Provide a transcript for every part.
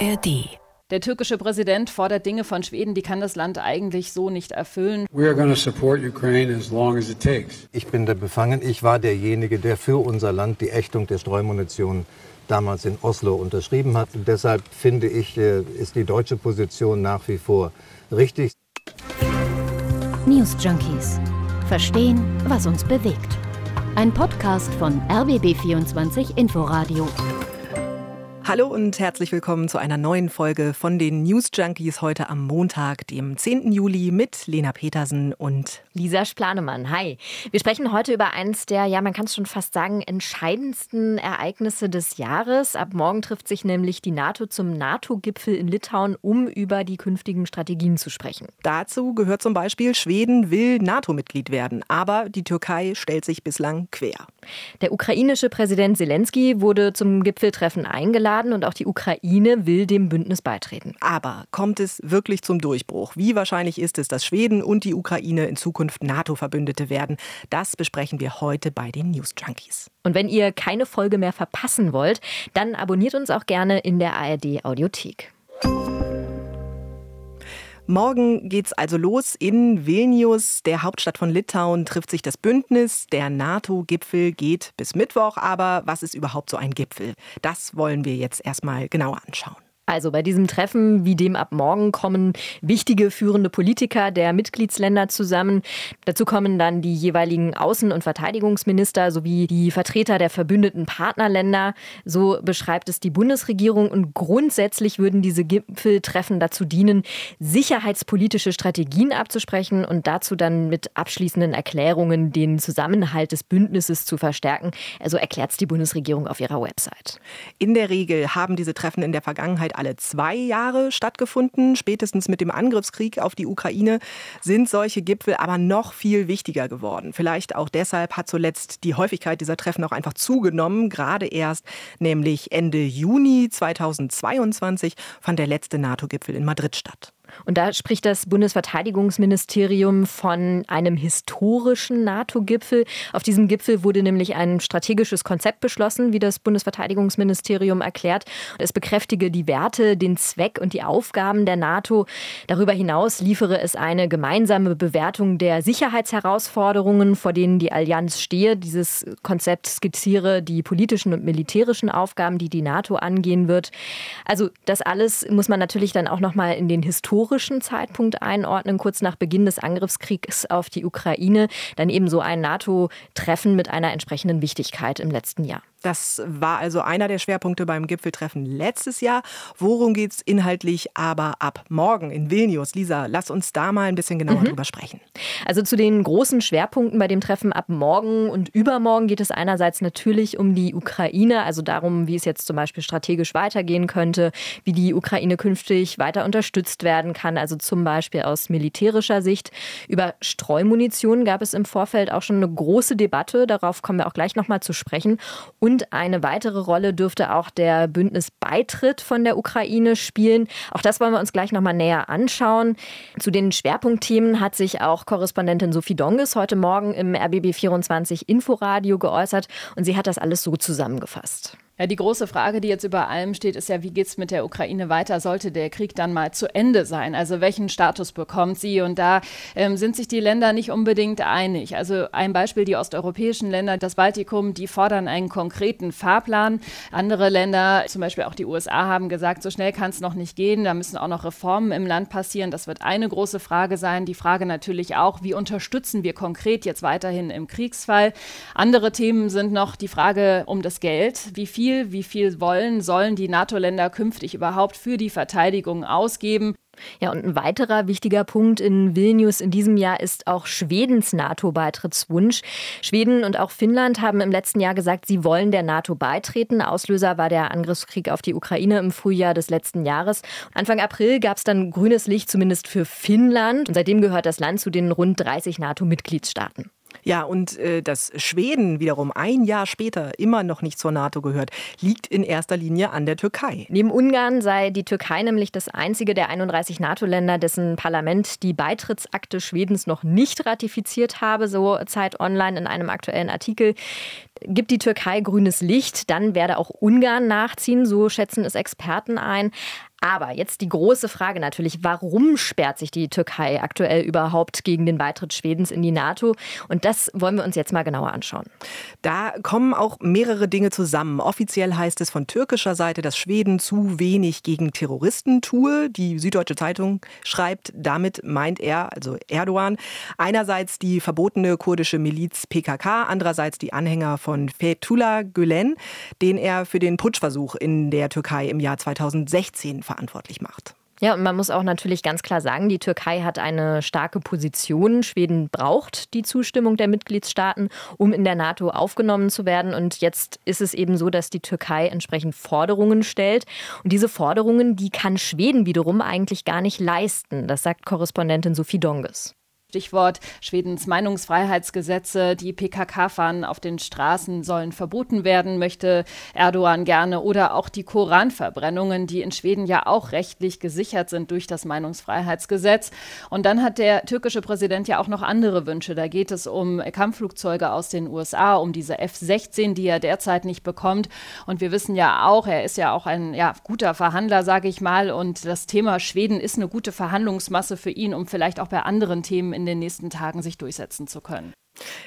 ARD der türkische Präsident fordert Dinge von Schweden, die kann das Land eigentlich so nicht erfüllen. Ich bin der befangen. Ich war derjenige, der für unser Land die Ächtung der Streumunition damals in Oslo unterschrieben hat. Und deshalb finde ich, äh, ist die deutsche Position nach wie vor richtig. News Junkies. Verstehen, was uns bewegt. Ein Podcast von RBB24 Inforadio. Hallo und herzlich willkommen zu einer neuen Folge von den News Junkies heute am Montag, dem 10. Juli mit Lena Petersen und Lisa Splanemann. Hi. Wir sprechen heute über eins der, ja, man kann es schon fast sagen, entscheidendsten Ereignisse des Jahres. Ab morgen trifft sich nämlich die NATO zum NATO-Gipfel in Litauen, um über die künftigen Strategien zu sprechen. Dazu gehört zum Beispiel, Schweden will NATO-Mitglied werden, aber die Türkei stellt sich bislang quer. Der ukrainische Präsident Zelensky wurde zum Gipfeltreffen eingeladen eingeladen und auch die Ukraine will dem Bündnis beitreten. Aber kommt es wirklich zum Durchbruch? Wie wahrscheinlich ist es, dass Schweden und die Ukraine in Zukunft NATO-Verbündete werden? Das besprechen wir heute bei den News Junkies. Und wenn ihr keine Folge mehr verpassen wollt, dann abonniert uns auch gerne in der ARD Audiothek. Morgen geht's also los. In Vilnius, der Hauptstadt von Litauen, trifft sich das Bündnis. Der NATO-Gipfel geht bis Mittwoch. Aber was ist überhaupt so ein Gipfel? Das wollen wir jetzt erstmal genauer anschauen. Also bei diesem Treffen wie dem ab morgen kommen wichtige führende Politiker der Mitgliedsländer zusammen. Dazu kommen dann die jeweiligen Außen- und Verteidigungsminister sowie die Vertreter der verbündeten Partnerländer. So beschreibt es die Bundesregierung. Und grundsätzlich würden diese Gipfeltreffen dazu dienen, sicherheitspolitische Strategien abzusprechen und dazu dann mit abschließenden Erklärungen den Zusammenhalt des Bündnisses zu verstärken. Also erklärt es die Bundesregierung auf ihrer Website. In der Regel haben diese Treffen in der Vergangenheit alle zwei Jahre stattgefunden. Spätestens mit dem Angriffskrieg auf die Ukraine sind solche Gipfel aber noch viel wichtiger geworden. Vielleicht auch deshalb hat zuletzt die Häufigkeit dieser Treffen auch einfach zugenommen. Gerade erst, nämlich Ende Juni 2022, fand der letzte NATO-Gipfel in Madrid statt. Und da spricht das Bundesverteidigungsministerium von einem historischen NATO-Gipfel. Auf diesem Gipfel wurde nämlich ein strategisches Konzept beschlossen, wie das Bundesverteidigungsministerium erklärt. Es bekräftige die Werte, den Zweck und die Aufgaben der NATO. Darüber hinaus liefere es eine gemeinsame Bewertung der Sicherheitsherausforderungen, vor denen die Allianz stehe. Dieses Konzept skizziere die politischen und militärischen Aufgaben, die die NATO angehen wird. Also das alles muss man natürlich dann auch noch mal in den historischen historischen Zeitpunkt einordnen, kurz nach Beginn des Angriffskriegs auf die Ukraine. Dann eben so ein NATO-Treffen mit einer entsprechenden Wichtigkeit im letzten Jahr. Das war also einer der Schwerpunkte beim Gipfeltreffen letztes Jahr. Worum geht es inhaltlich aber ab morgen in Vilnius? Lisa, lass uns da mal ein bisschen genauer mhm. drüber sprechen. Also zu den großen Schwerpunkten bei dem Treffen ab morgen und übermorgen geht es einerseits natürlich um die Ukraine, also darum, wie es jetzt zum Beispiel strategisch weitergehen könnte, wie die Ukraine künftig weiter unterstützt werden kann, also zum Beispiel aus militärischer Sicht. Über Streumunition gab es im Vorfeld auch schon eine große Debatte, darauf kommen wir auch gleich nochmal zu sprechen. Und und eine weitere Rolle dürfte auch der Bündnisbeitritt von der Ukraine spielen. Auch das wollen wir uns gleich nochmal näher anschauen. Zu den Schwerpunktthemen hat sich auch Korrespondentin Sophie Donges heute Morgen im RBB24 Inforadio geäußert und sie hat das alles so zusammengefasst. Ja, die große Frage, die jetzt über allem steht, ist ja, wie geht es mit der Ukraine weiter? Sollte der Krieg dann mal zu Ende sein? Also welchen Status bekommt sie? Und da ähm, sind sich die Länder nicht unbedingt einig. Also ein Beispiel, die osteuropäischen Länder, das Baltikum, die fordern einen konkreten Fahrplan. Andere Länder, zum Beispiel auch die USA, haben gesagt, so schnell kann es noch nicht gehen. Da müssen auch noch Reformen im Land passieren. Das wird eine große Frage sein. Die Frage natürlich auch, wie unterstützen wir konkret jetzt weiterhin im Kriegsfall? Andere Themen sind noch die Frage um das Geld. Wie viel viel, wie viel wollen, sollen die NATO-Länder künftig überhaupt für die Verteidigung ausgeben. Ja, und ein weiterer wichtiger Punkt in Vilnius in diesem Jahr ist auch Schwedens NATO-Beitrittswunsch. Schweden und auch Finnland haben im letzten Jahr gesagt, sie wollen der NATO beitreten. Auslöser war der Angriffskrieg auf die Ukraine im Frühjahr des letzten Jahres. Anfang April gab es dann grünes Licht zumindest für Finnland. Und seitdem gehört das Land zu den rund 30 NATO-Mitgliedstaaten. Ja, und äh, dass Schweden wiederum ein Jahr später immer noch nicht zur NATO gehört, liegt in erster Linie an der Türkei. Neben Ungarn sei die Türkei nämlich das einzige der 31 NATO-Länder, dessen Parlament die Beitrittsakte Schwedens noch nicht ratifiziert habe, so Zeit Online in einem aktuellen Artikel. Gibt die Türkei grünes Licht, dann werde auch Ungarn nachziehen, so schätzen es Experten ein. Aber jetzt die große Frage natürlich, warum sperrt sich die Türkei aktuell überhaupt gegen den Beitritt Schwedens in die NATO? Und das wollen wir uns jetzt mal genauer anschauen. Da kommen auch mehrere Dinge zusammen. Offiziell heißt es von türkischer Seite, dass Schweden zu wenig gegen Terroristen tue. Die Süddeutsche Zeitung schreibt, damit meint er, also Erdogan, einerseits die verbotene kurdische Miliz PKK, andererseits die Anhänger von Fethullah Gülen, den er für den Putschversuch in der Türkei im Jahr 2016 verantwortlich macht. Ja, und man muss auch natürlich ganz klar sagen, die Türkei hat eine starke Position. Schweden braucht die Zustimmung der Mitgliedstaaten, um in der NATO aufgenommen zu werden. Und jetzt ist es eben so, dass die Türkei entsprechend Forderungen stellt. Und diese Forderungen, die kann Schweden wiederum eigentlich gar nicht leisten. Das sagt Korrespondentin Sophie Donges. Stichwort Schwedens Meinungsfreiheitsgesetze. Die PKK-Fahnen auf den Straßen sollen verboten werden, möchte Erdogan gerne. Oder auch die Koranverbrennungen, die in Schweden ja auch rechtlich gesichert sind durch das Meinungsfreiheitsgesetz. Und dann hat der türkische Präsident ja auch noch andere Wünsche. Da geht es um Kampfflugzeuge aus den USA, um diese F-16, die er derzeit nicht bekommt. Und wir wissen ja auch, er ist ja auch ein ja, guter Verhandler, sage ich mal. Und das Thema Schweden ist eine gute Verhandlungsmasse für ihn, um vielleicht auch bei anderen Themen in den nächsten Tagen sich durchsetzen zu können.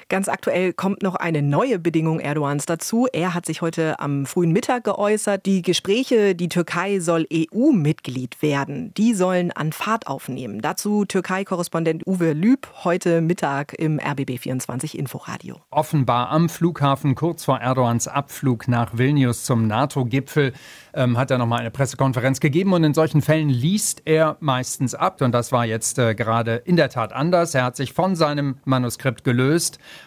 Ganz aktuell kommt noch eine neue Bedingung Erdogans dazu. Er hat sich heute am frühen Mittag geäußert. Die Gespräche, die Türkei soll EU-Mitglied werden, die sollen an Fahrt aufnehmen. Dazu Türkei-Korrespondent Uwe Lüb heute Mittag im RBB24 Inforadio. Offenbar am Flughafen kurz vor Erdogans Abflug nach Vilnius zum NATO-Gipfel ähm, hat er nochmal eine Pressekonferenz gegeben und in solchen Fällen liest er meistens ab und das war jetzt äh, gerade in der Tat anders. Er hat sich von seinem Manuskript gelöst,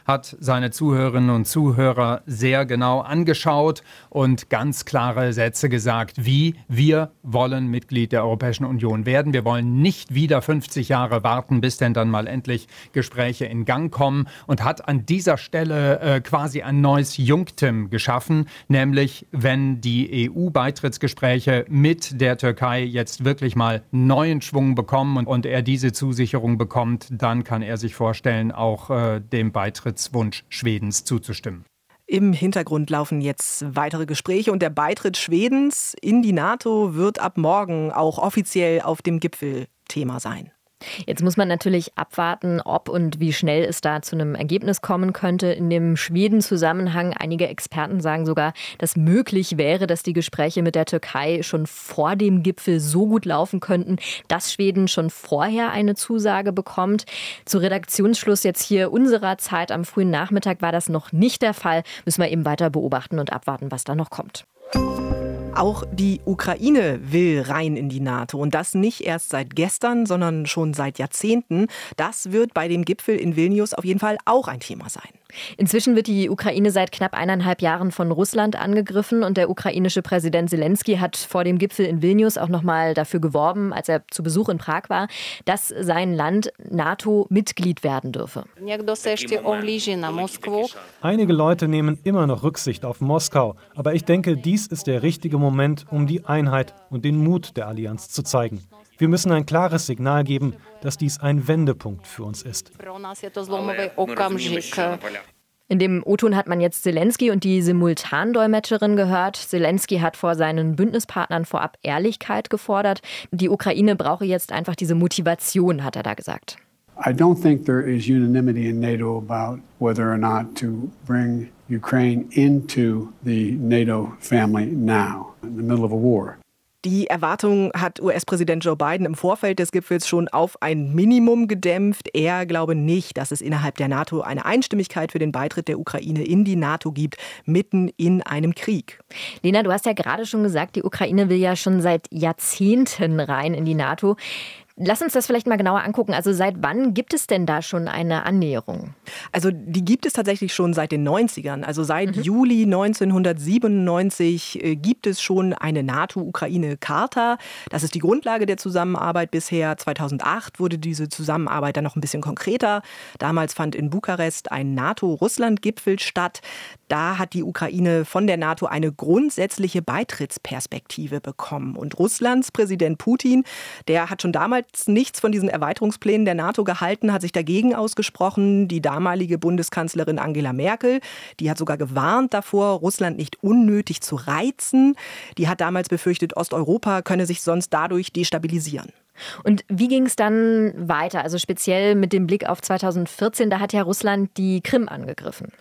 hat seine Zuhörerinnen und Zuhörer sehr genau angeschaut und ganz klare Sätze gesagt, wie wir wollen Mitglied der Europäischen Union werden. Wir wollen nicht wieder 50 Jahre warten, bis denn dann mal endlich Gespräche in Gang kommen und hat an dieser Stelle äh, quasi ein neues Jungtim geschaffen, nämlich wenn die EU beitritt Beitrittsgespräche mit der Türkei jetzt wirklich mal neuen Schwung bekommen und, und er diese Zusicherung bekommt, dann kann er sich vorstellen, auch äh, dem Beitrittswunsch Schwedens zuzustimmen. Im Hintergrund laufen jetzt weitere Gespräche und der Beitritt Schwedens in die NATO wird ab morgen auch offiziell auf dem Gipfel Thema sein. Jetzt muss man natürlich abwarten, ob und wie schnell es da zu einem Ergebnis kommen könnte. In dem Schweden-Zusammenhang, einige Experten sagen sogar, dass möglich wäre, dass die Gespräche mit der Türkei schon vor dem Gipfel so gut laufen könnten, dass Schweden schon vorher eine Zusage bekommt. Zu Redaktionsschluss jetzt hier unserer Zeit am frühen Nachmittag war das noch nicht der Fall. Müssen wir eben weiter beobachten und abwarten, was da noch kommt. Auch die Ukraine will rein in die NATO und das nicht erst seit gestern, sondern schon seit Jahrzehnten. Das wird bei dem Gipfel in Vilnius auf jeden Fall auch ein Thema sein. Inzwischen wird die Ukraine seit knapp eineinhalb Jahren von Russland angegriffen und der ukrainische Präsident Zelensky hat vor dem Gipfel in Vilnius auch nochmal dafür geworben, als er zu Besuch in Prag war, dass sein Land NATO-Mitglied werden dürfe. Einige Leute nehmen immer noch Rücksicht auf Moskau, aber ich denke, dies ist der richtige Moment, um die Einheit und den Mut der Allianz zu zeigen. Wir müssen ein klares Signal geben, dass dies ein Wendepunkt für uns ist. In dem O-Ton hat man jetzt Zelensky und die Simultandolmetscherin gehört. Zelensky hat vor seinen Bündnispartnern vorab Ehrlichkeit gefordert. Die Ukraine brauche jetzt einfach diese Motivation, hat er da gesagt. I don't think there is unanimity in NATO about whether or not to bring Ukraine into the NATO family now, in the middle of a war. Die Erwartung hat US-Präsident Joe Biden im Vorfeld des Gipfels schon auf ein Minimum gedämpft. Er glaube nicht, dass es innerhalb der NATO eine Einstimmigkeit für den Beitritt der Ukraine in die NATO gibt, mitten in einem Krieg. Lena, du hast ja gerade schon gesagt, die Ukraine will ja schon seit Jahrzehnten rein in die NATO. Lass uns das vielleicht mal genauer angucken. Also seit wann gibt es denn da schon eine Annäherung? Also die gibt es tatsächlich schon seit den 90ern. Also seit mhm. Juli 1997 äh, gibt es schon eine NATO-Ukraine-Charta. Das ist die Grundlage der Zusammenarbeit bisher. 2008 wurde diese Zusammenarbeit dann noch ein bisschen konkreter. Damals fand in Bukarest ein NATO-Russland-Gipfel statt. Da hat die Ukraine von der NATO eine grundsätzliche Beitrittsperspektive bekommen. Und Russlands Präsident Putin, der hat schon damals nichts von diesen Erweiterungsplänen der NATO gehalten, hat sich dagegen ausgesprochen. Die damalige Bundeskanzlerin Angela Merkel, die hat sogar gewarnt davor, Russland nicht unnötig zu reizen. Die hat damals befürchtet, Osteuropa könne sich sonst dadurch destabilisieren. Und wie ging es dann weiter? Also speziell mit dem Blick auf 2014, da hat ja Russland die Krim angegriffen.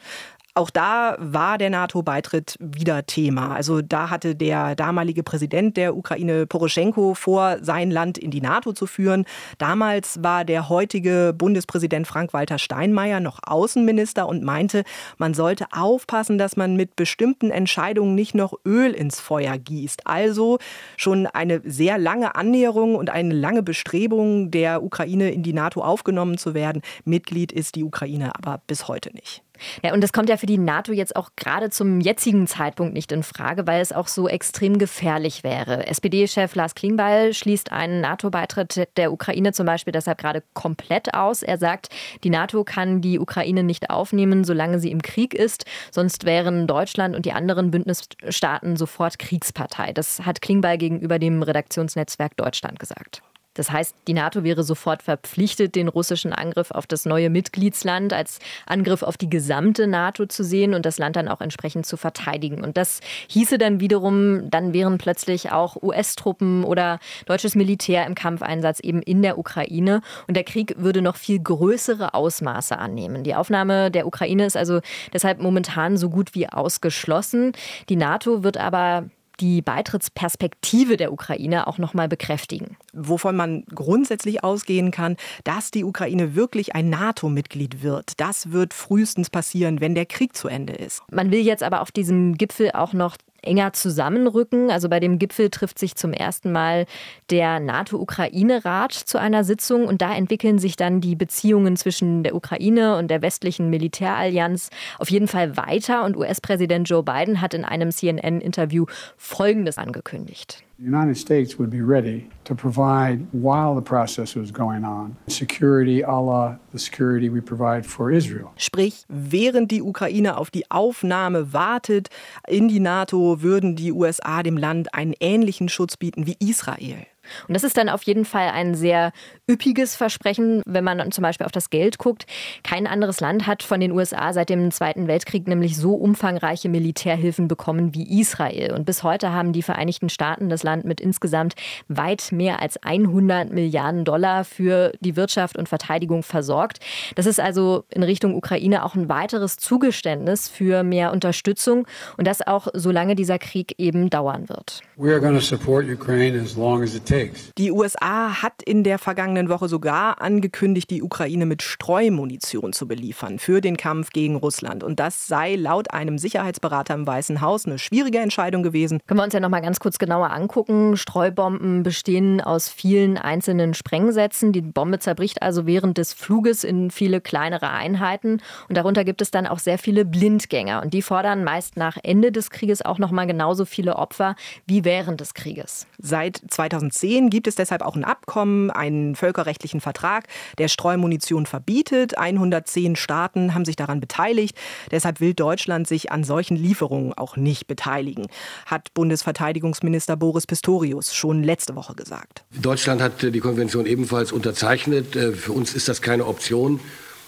Auch da war der NATO-Beitritt wieder Thema. Also da hatte der damalige Präsident der Ukraine, Poroschenko, vor, sein Land in die NATO zu führen. Damals war der heutige Bundespräsident Frank-Walter Steinmeier noch Außenminister und meinte, man sollte aufpassen, dass man mit bestimmten Entscheidungen nicht noch Öl ins Feuer gießt. Also schon eine sehr lange Annäherung und eine lange Bestrebung der Ukraine in die NATO aufgenommen zu werden. Mitglied ist die Ukraine aber bis heute nicht. Ja, und das kommt ja für die NATO jetzt auch gerade zum jetzigen Zeitpunkt nicht in Frage, weil es auch so extrem gefährlich wäre. SPD-Chef Lars Klingbeil schließt einen NATO-Beitritt der Ukraine zum Beispiel deshalb gerade komplett aus. Er sagt, die NATO kann die Ukraine nicht aufnehmen, solange sie im Krieg ist. Sonst wären Deutschland und die anderen Bündnisstaaten sofort Kriegspartei. Das hat Klingbeil gegenüber dem Redaktionsnetzwerk Deutschland gesagt. Das heißt, die NATO wäre sofort verpflichtet, den russischen Angriff auf das neue Mitgliedsland als Angriff auf die gesamte NATO zu sehen und das Land dann auch entsprechend zu verteidigen. Und das hieße dann wiederum, dann wären plötzlich auch US-Truppen oder deutsches Militär im Kampfeinsatz eben in der Ukraine. Und der Krieg würde noch viel größere Ausmaße annehmen. Die Aufnahme der Ukraine ist also deshalb momentan so gut wie ausgeschlossen. Die NATO wird aber die Beitrittsperspektive der Ukraine auch noch mal bekräftigen. Wovon man grundsätzlich ausgehen kann, dass die Ukraine wirklich ein NATO-Mitglied wird. Das wird frühestens passieren, wenn der Krieg zu Ende ist. Man will jetzt aber auf diesem Gipfel auch noch enger zusammenrücken. Also bei dem Gipfel trifft sich zum ersten Mal der NATO-Ukraine-Rat zu einer Sitzung und da entwickeln sich dann die Beziehungen zwischen der Ukraine und der westlichen Militärallianz auf jeden Fall weiter und US-Präsident Joe Biden hat in einem CNN-Interview Folgendes angekündigt. The United States would be ready to provide, while the process was going on, security a la the security we provide for Israel. Sprich, während die Ukraine auf die Aufnahme wartet in die NATO, würden die USA dem Land einen ähnlichen Schutz bieten wie Israel. Und das ist dann auf jeden Fall ein sehr üppiges Versprechen, wenn man zum Beispiel auf das Geld guckt. Kein anderes Land hat von den USA seit dem Zweiten Weltkrieg nämlich so umfangreiche Militärhilfen bekommen wie Israel. Und bis heute haben die Vereinigten Staaten das Land mit insgesamt weit mehr als 100 Milliarden Dollar für die Wirtschaft und Verteidigung versorgt. Das ist also in Richtung Ukraine auch ein weiteres Zugeständnis für mehr Unterstützung und das auch solange dieser Krieg eben dauern wird. We are going Ukraine as long as it takes. Die USA hat in der vergangenen Woche sogar angekündigt, die Ukraine mit Streumunition zu beliefern für den Kampf gegen Russland. Und das sei laut einem Sicherheitsberater im Weißen Haus eine schwierige Entscheidung gewesen. Können wir uns ja noch mal ganz kurz genauer angucken. Streubomben bestehen aus vielen einzelnen Sprengsätzen. Die Bombe zerbricht also während des Fluges in viele kleinere Einheiten. Und darunter gibt es dann auch sehr viele Blindgänger. Und die fordern meist nach Ende des Krieges auch noch mal genauso viele Opfer wie während des Krieges. Seit 2010 2010 gibt es deshalb auch ein Abkommen, einen völkerrechtlichen Vertrag, der Streumunition verbietet. 110 Staaten haben sich daran beteiligt. Deshalb will Deutschland sich an solchen Lieferungen auch nicht beteiligen, hat Bundesverteidigungsminister Boris Pistorius schon letzte Woche gesagt. Deutschland hat die Konvention ebenfalls unterzeichnet. Äh, für uns ist das keine Option.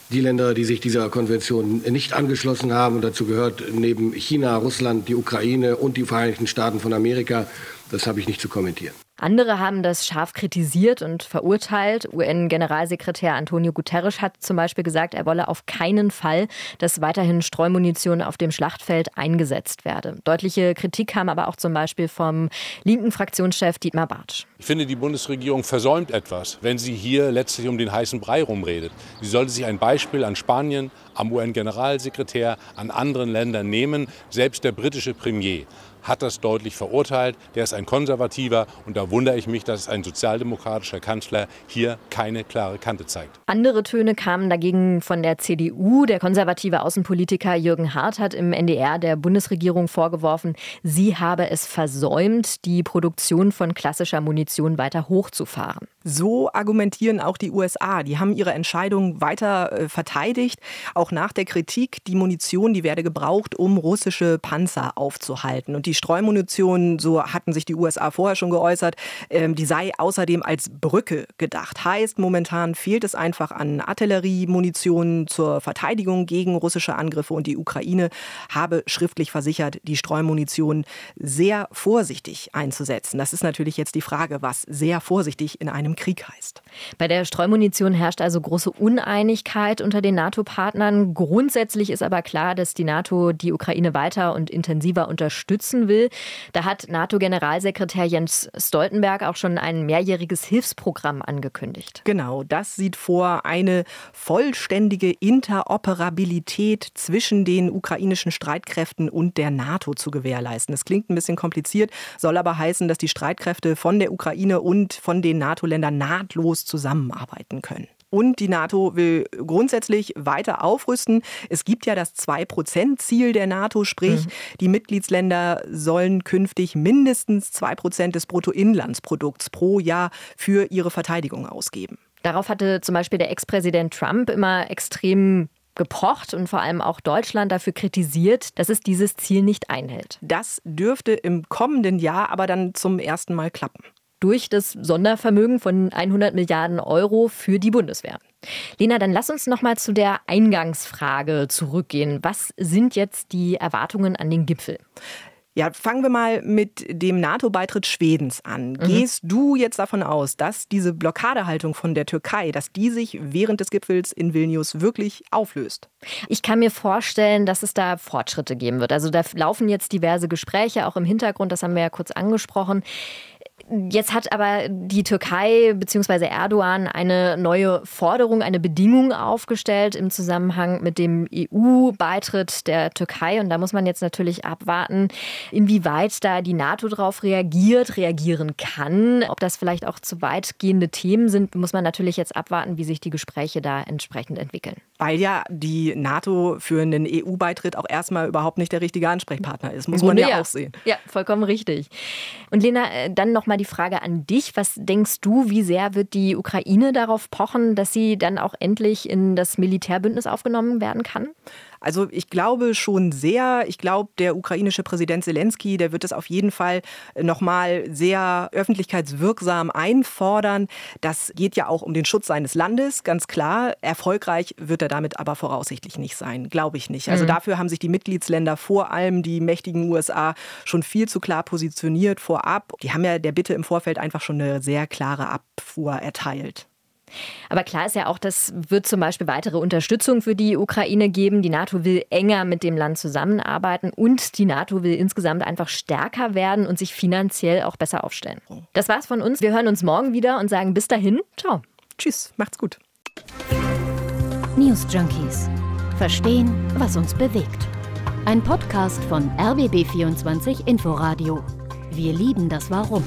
Die Länder, die sich dieser Konvention nicht angeschlossen haben, dazu gehört neben China, Russland, die Ukraine und die Vereinigten Staaten von Amerika, das habe ich nicht zu kommentieren. Andere haben das scharf kritisiert und verurteilt. UN-Generalsekretär Antonio Guterres hat zum Beispiel gesagt, er wolle auf keinen Fall, dass weiterhin Streumunition auf dem Schlachtfeld eingesetzt werde. Deutliche Kritik kam aber auch zum Beispiel vom linken Fraktionschef Dietmar Bartsch. Ich finde, die Bundesregierung versäumt etwas, wenn sie hier letztlich um den heißen Brei rumredet. Sie sollte sich ein Beispiel an Spanien, am UN-Generalsekretär, an anderen Ländern nehmen. Selbst der britische Premier hat das deutlich verurteilt. Der ist ein Konservativer und da wundere ich mich, dass ein sozialdemokratischer Kanzler hier keine klare Kante zeigt. Andere Töne kamen dagegen von der CDU. Der konservative Außenpolitiker Jürgen Hart hat im NDR der Bundesregierung vorgeworfen, sie habe es versäumt, die Produktion von klassischer Munition weiter hochzufahren. So argumentieren auch die USA. Die haben ihre Entscheidung weiter äh, verteidigt, auch nach der Kritik, die Munition, die werde gebraucht, um russische Panzer aufzuhalten. Und die Streumunition, so hatten sich die USA vorher schon geäußert, ähm, die sei außerdem als Brücke gedacht. Heißt, momentan fehlt es einfach an Artilleriemunition zur Verteidigung gegen russische Angriffe und die Ukraine habe schriftlich versichert, die Streumunition sehr vorsichtig einzusetzen. Das ist natürlich jetzt die Frage, was sehr vorsichtig in einem Krieg heißt. Bei der Streumunition herrscht also große Uneinigkeit unter den NATO-Partnern. Grundsätzlich ist aber klar, dass die NATO die Ukraine weiter und intensiver unterstützen will. Da hat NATO-Generalsekretär Jens Stoltenberg auch schon ein mehrjähriges Hilfsprogramm angekündigt. Genau, das sieht vor eine vollständige Interoperabilität zwischen den ukrainischen Streitkräften und der NATO zu gewährleisten. Das klingt ein bisschen kompliziert, soll aber heißen, dass die Streitkräfte von der Ukraine und von den NATO-Ländern nahtlos zusammenarbeiten können. Und die NATO will grundsätzlich weiter aufrüsten. Es gibt ja das 2-Prozent-Ziel der NATO, sprich, mhm. die Mitgliedsländer sollen künftig mindestens 2 Prozent des Bruttoinlandsprodukts pro Jahr für ihre Verteidigung ausgeben. Darauf hatte zum Beispiel der Ex-Präsident Trump immer extrem gepocht und vor allem auch Deutschland dafür kritisiert, dass es dieses Ziel nicht einhält. Das dürfte im kommenden Jahr aber dann zum ersten Mal klappen. Durch das Sondervermögen von 100 Milliarden Euro für die Bundeswehr. Lena, dann lass uns noch mal zu der Eingangsfrage zurückgehen. Was sind jetzt die Erwartungen an den Gipfel? Ja, fangen wir mal mit dem NATO-Beitritt Schwedens an. Mhm. Gehst du jetzt davon aus, dass diese Blockadehaltung von der Türkei, dass die sich während des Gipfels in Vilnius wirklich auflöst? Ich kann mir vorstellen, dass es da Fortschritte geben wird. Also da laufen jetzt diverse Gespräche auch im Hintergrund, das haben wir ja kurz angesprochen. Jetzt hat aber die Türkei bzw. Erdogan eine neue Forderung, eine Bedingung aufgestellt im Zusammenhang mit dem EU-Beitritt der Türkei. Und da muss man jetzt natürlich abwarten, inwieweit da die NATO darauf reagiert, reagieren kann. Ob das vielleicht auch zu weitgehende Themen sind, muss man natürlich jetzt abwarten, wie sich die Gespräche da entsprechend entwickeln. Weil ja die NATO für einen EU-Beitritt auch erstmal überhaupt nicht der richtige Ansprechpartner ist, muss man ja, ja auch sehen. Ja, vollkommen richtig. Und Lena, äh, dann noch mal die Frage an dich. Was denkst du, wie sehr wird die Ukraine darauf pochen, dass sie dann auch endlich in das Militärbündnis aufgenommen werden kann? Also ich glaube schon sehr. Ich glaube, der ukrainische Präsident Zelensky, der wird es auf jeden Fall nochmal sehr öffentlichkeitswirksam einfordern. Das geht ja auch um den Schutz seines Landes, ganz klar. Erfolgreich wird er damit aber voraussichtlich nicht sein, glaube ich nicht. Also mhm. dafür haben sich die Mitgliedsländer, vor allem die mächtigen USA, schon viel zu klar positioniert vorab. Die haben ja der Bitte im Vorfeld einfach schon eine sehr klare Abfuhr erteilt. Aber klar ist ja auch, das wird zum Beispiel weitere Unterstützung für die Ukraine geben. Die NATO will enger mit dem Land zusammenarbeiten und die NATO will insgesamt einfach stärker werden und sich finanziell auch besser aufstellen. Das war's von uns. Wir hören uns morgen wieder und sagen bis dahin. Ciao. Tschüss. Macht's gut. News Junkies. Verstehen, was uns bewegt. Ein Podcast von RBB24 Inforadio. Wir lieben das Warum.